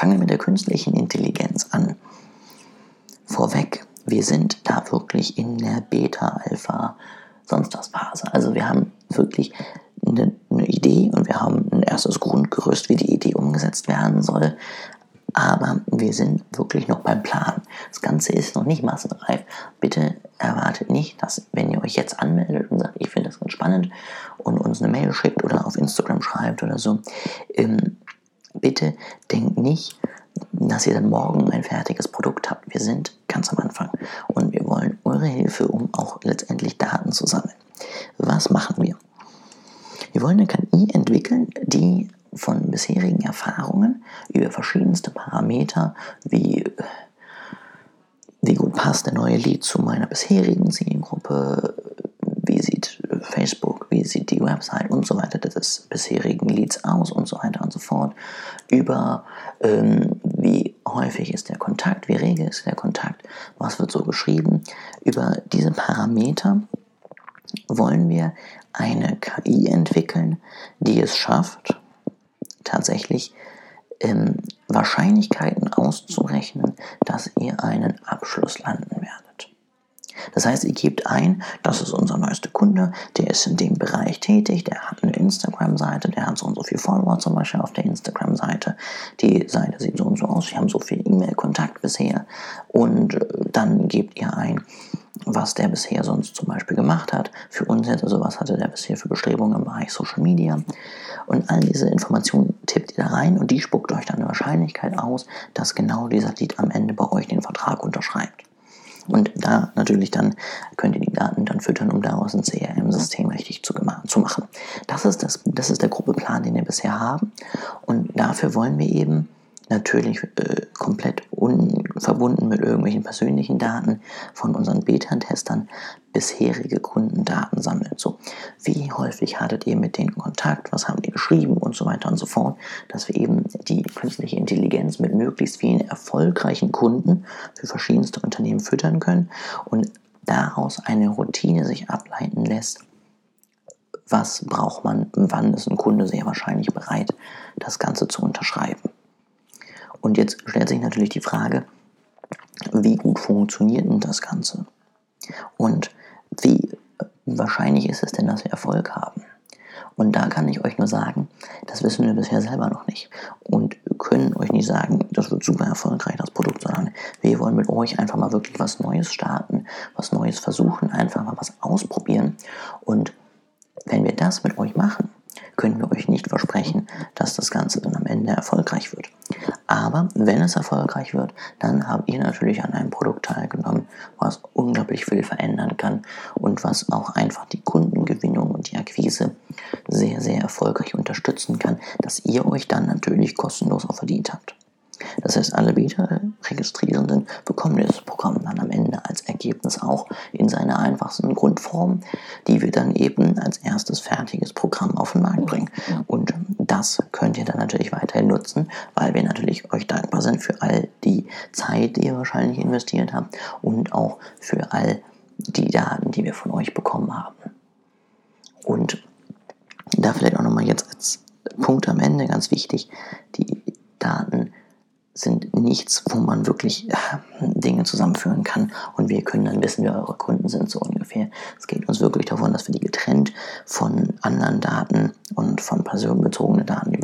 Fangen wir mit der künstlichen Intelligenz an. Vorweg, wir sind da wirklich in der Beta, Alpha, sonst was Phase. Also wir haben wirklich eine, eine Idee und wir haben ein erstes Grundgerüst, wie die Idee umgesetzt werden soll. Aber wir sind wirklich noch beim Plan. Das Ganze ist noch nicht massenreif. Bitte erwartet nicht, dass wenn ihr euch jetzt anmeldet und sagt, ich finde das ganz spannend und uns eine Mail schickt oder auf Instagram schreibt oder so, ähm, bitte denkt nicht, dass ihr dann morgen ein fertiges Produkt habt. Wir sind ganz am Anfang und wir wollen eure Hilfe, um auch letztendlich Daten zu sammeln. Was machen wir? Wir wollen eine KI entwickeln, die von bisherigen Erfahrungen über verschiedenste Parameter, wie wie gut passt der neue Lead zu meiner bisherigen Zielgruppe, wie sieht Facebook, wie sieht die Website und so weiter des bisherigen Leads aus und so weiter und so fort, über ähm, wie häufig ist der Kontakt, wie rege ist der Kontakt, was wird so geschrieben. Über diese Parameter wollen wir eine KI entwickeln, die es schafft, tatsächlich ähm, Wahrscheinlichkeiten auszurechnen, dass ihr einen Abschluss landen werdet. Das heißt, ihr gebt ein, das ist unser neuester Kunde, der ist in dem Bereich tätig, der hat eine Instagram-Seite, der hat so und so viele Follower zum Beispiel auf der Instagram-Seite, die Seite sieht so und so aus, wir haben so viel E-Mail-Kontakt bisher und äh, dann gebt ihr ein, was der bisher sonst zum Beispiel gemacht hat. Für uns jetzt, also was hatte der bisher für Bestrebungen im Bereich Social Media. Und all diese Informationen tippt ihr da rein und die spuckt euch dann eine Wahrscheinlichkeit aus, dass genau dieser Lied am Ende bei euch den Vertrag unterschreibt. Und da natürlich dann könnt ihr die Daten dann füttern, um daraus ein CRM-System richtig zu, zu machen. Das ist, das, das ist der grobe Plan, den wir bisher haben. Und dafür wollen wir eben natürlich äh, komplett unverbunden mit irgendwelchen persönlichen Daten von unseren Beta-Testern bisherige Kundendaten sammeln. So, wie häufig hattet ihr mit denen Kontakt, was haben die geschrieben und so weiter und so fort, dass wir eben die künstliche Intelligenz mit möglichst vielen erfolgreichen Kunden für verschiedenste Unternehmen füttern können und daraus eine Routine sich ableiten lässt, was braucht man, wann ist ein Kunde sehr wahrscheinlich bereit, das Ganze zu unterschreiben. Und jetzt stellt sich natürlich die Frage, wie gut funktioniert denn das Ganze? Und wahrscheinlich ist es denn, dass wir Erfolg haben? Und da kann ich euch nur sagen, das wissen wir bisher selber noch nicht. Und können euch nicht sagen, das wird super erfolgreich, das Produkt, sondern wir wollen mit euch einfach mal wirklich was Neues starten, was Neues versuchen, einfach mal was ausprobieren. Und wenn wir das mit euch machen, können wir euch nicht versprechen, dass das Ganze dann am Ende erfolgreich wird. Aber wenn es erfolgreich wird, dann habt ihr natürlich an einem Produkt teilgenommen, was unglaublich viel verändern kann und was auch einfach die Kundengewinnung und die Akquise sehr, sehr erfolgreich unterstützen kann, dass ihr euch dann natürlich kostenlos auch verdient habt. Das heißt, alle Beta-Registrierenden bekommen das Programm dann am Ende als Ergebnis auch in seiner einfachsten Grundform, die wir dann eben als erstes fertiges Programm auf den Markt bringen. Und das könnt ihr dann natürlich weiterhin nutzen, weil wir natürlich euch dankbar sind für all die Zeit, die ihr wahrscheinlich investiert habt und auch für all die Daten, die wir von euch bekommen haben. Und da vielleicht auch nochmal jetzt als Punkt am Ende ganz wichtig, die Daten sind nichts, wo man wirklich äh, Dinge zusammenführen kann und wir können dann wissen, wer eure Kunden sind, so ungefähr. Es geht uns wirklich davon, dass wir die getrennt von anderen Daten und von personenbezogenen Daten über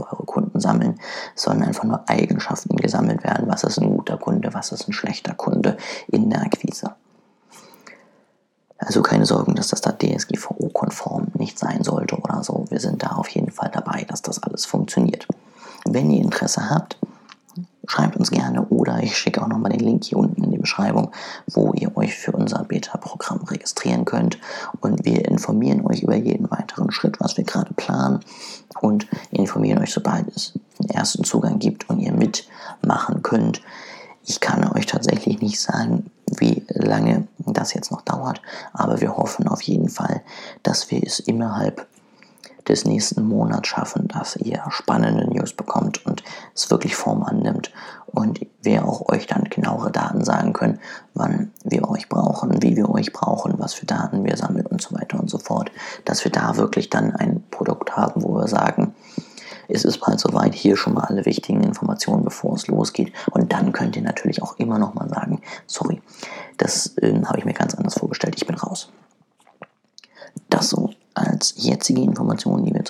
Kunden sammeln, sondern einfach nur Eigenschaften gesammelt werden. Was ist ein guter Kunde, was ist ein schlechter Kunde in der Akquise. Also keine Sorgen, dass das da DSGVO-konform nicht sein sollte oder so. Wir sind da auf jeden Fall dabei, dass das alles funktioniert. Wenn ihr Interesse habt, schreibt uns gerne oder ich schicke auch nochmal den Link hier unten in die Beschreibung, wo ihr euch für unser Beta-Programm registrieren könnt. Und wir informieren euch über jeden weiteren Schritt, was wir gerade planen und informieren euch, sobald es einen ersten Zugang gibt und ihr mitmachen könnt. Ich kann euch tatsächlich nicht sagen, wie lange das jetzt noch dauert, aber wir hoffen auf jeden Fall, dass wir es innerhalb des nächsten Monats schaffen, dass ihr spannende News bekommt und es wirklich Form annimmt und wir auch euch dann genauere Daten sagen können, wann wir euch brauchen, wie wir euch brauchen, was für Daten wir sammeln und so weiter und so fort, dass wir da wirklich dann ein Produkt haben, wo wir sagen, es ist bald soweit, hier schon mal alle wichtigen Informationen, bevor es losgeht. Und dann könnt ihr natürlich auch immer noch mal sagen, sorry, das äh, habe ich mir ganz anders vorgestellt, ich bin raus. Das so als jetzige Informationen, die wir